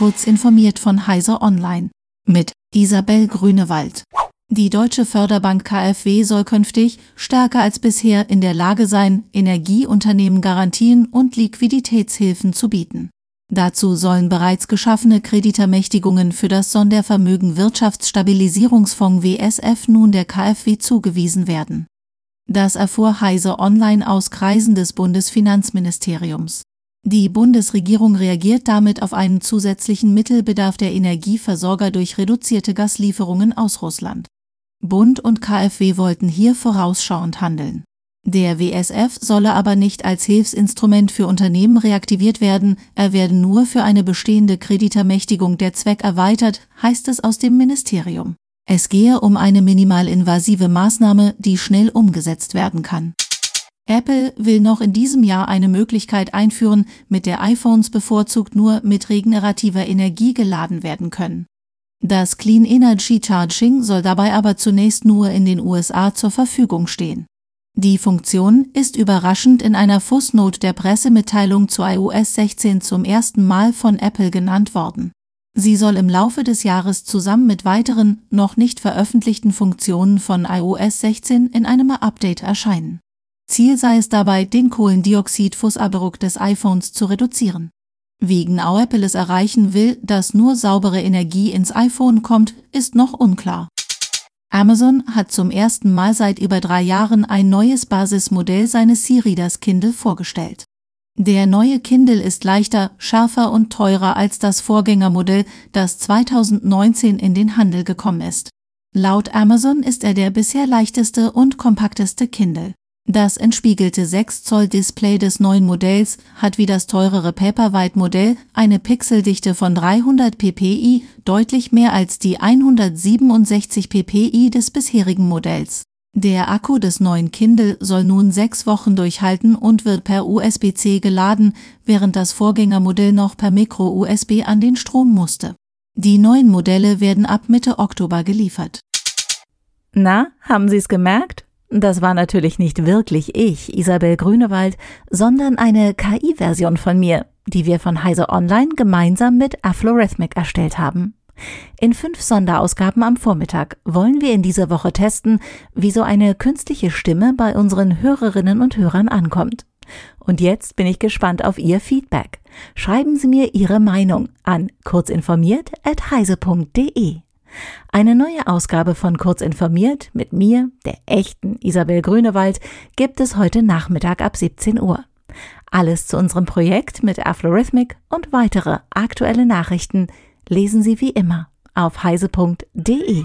kurz informiert von Heiser Online mit Isabel Grünewald. Die deutsche Förderbank KfW soll künftig stärker als bisher in der Lage sein, Energieunternehmen Garantien und Liquiditätshilfen zu bieten. Dazu sollen bereits geschaffene Kreditermächtigungen für das Sondervermögen Wirtschaftsstabilisierungsfonds WSF nun der KfW zugewiesen werden. Das erfuhr Heise online aus Kreisen des Bundesfinanzministeriums. Die Bundesregierung reagiert damit auf einen zusätzlichen Mittelbedarf der Energieversorger durch reduzierte Gaslieferungen aus Russland. Bund und KfW wollten hier vorausschauend handeln. Der WSF solle aber nicht als Hilfsinstrument für Unternehmen reaktiviert werden, er werde nur für eine bestehende Kreditermächtigung der Zweck erweitert, heißt es aus dem Ministerium. Es gehe um eine minimalinvasive Maßnahme, die schnell umgesetzt werden kann. Apple will noch in diesem Jahr eine Möglichkeit einführen, mit der iPhones bevorzugt nur mit regenerativer Energie geladen werden können. Das Clean Energy Charging soll dabei aber zunächst nur in den USA zur Verfügung stehen. Die Funktion ist überraschend in einer Fußnote der Pressemitteilung zu iOS 16 zum ersten Mal von Apple genannt worden. Sie soll im Laufe des Jahres zusammen mit weiteren, noch nicht veröffentlichten Funktionen von iOS 16 in einem Update erscheinen. Ziel sei es dabei, den Kohlendioxid-Fußabdruck des iPhones zu reduzieren. Wie genau Apple es erreichen will, dass nur saubere Energie ins iPhone kommt, ist noch unklar. Amazon hat zum ersten Mal seit über drei Jahren ein neues Basismodell seines C-Readers Kindle vorgestellt. Der neue Kindle ist leichter, schärfer und teurer als das Vorgängermodell, das 2019 in den Handel gekommen ist. Laut Amazon ist er der bisher leichteste und kompakteste Kindle. Das entspiegelte 6 Zoll Display des neuen Modells hat wie das teurere Paperwhite Modell eine Pixeldichte von 300 ppi, deutlich mehr als die 167 ppi des bisherigen Modells. Der Akku des neuen Kindle soll nun sechs Wochen durchhalten und wird per USB-C geladen, während das Vorgängermodell noch per Micro-USB an den Strom musste. Die neuen Modelle werden ab Mitte Oktober geliefert. Na, haben Sie es gemerkt? Das war natürlich nicht wirklich ich, Isabel Grünewald, sondern eine KI-Version von mir, die wir von Heise Online gemeinsam mit Aflorhythmic erstellt haben. In fünf Sonderausgaben am Vormittag wollen wir in dieser Woche testen, wie so eine künstliche Stimme bei unseren Hörerinnen und Hörern ankommt. Und jetzt bin ich gespannt auf Ihr Feedback. Schreiben Sie mir Ihre Meinung an kurzinformiert@heise.de. Eine neue Ausgabe von Kurz informiert mit mir, der echten Isabel Grünewald, gibt es heute Nachmittag ab 17 Uhr. Alles zu unserem Projekt mit Aflorhythmic und weitere aktuelle Nachrichten lesen Sie wie immer auf heise.de.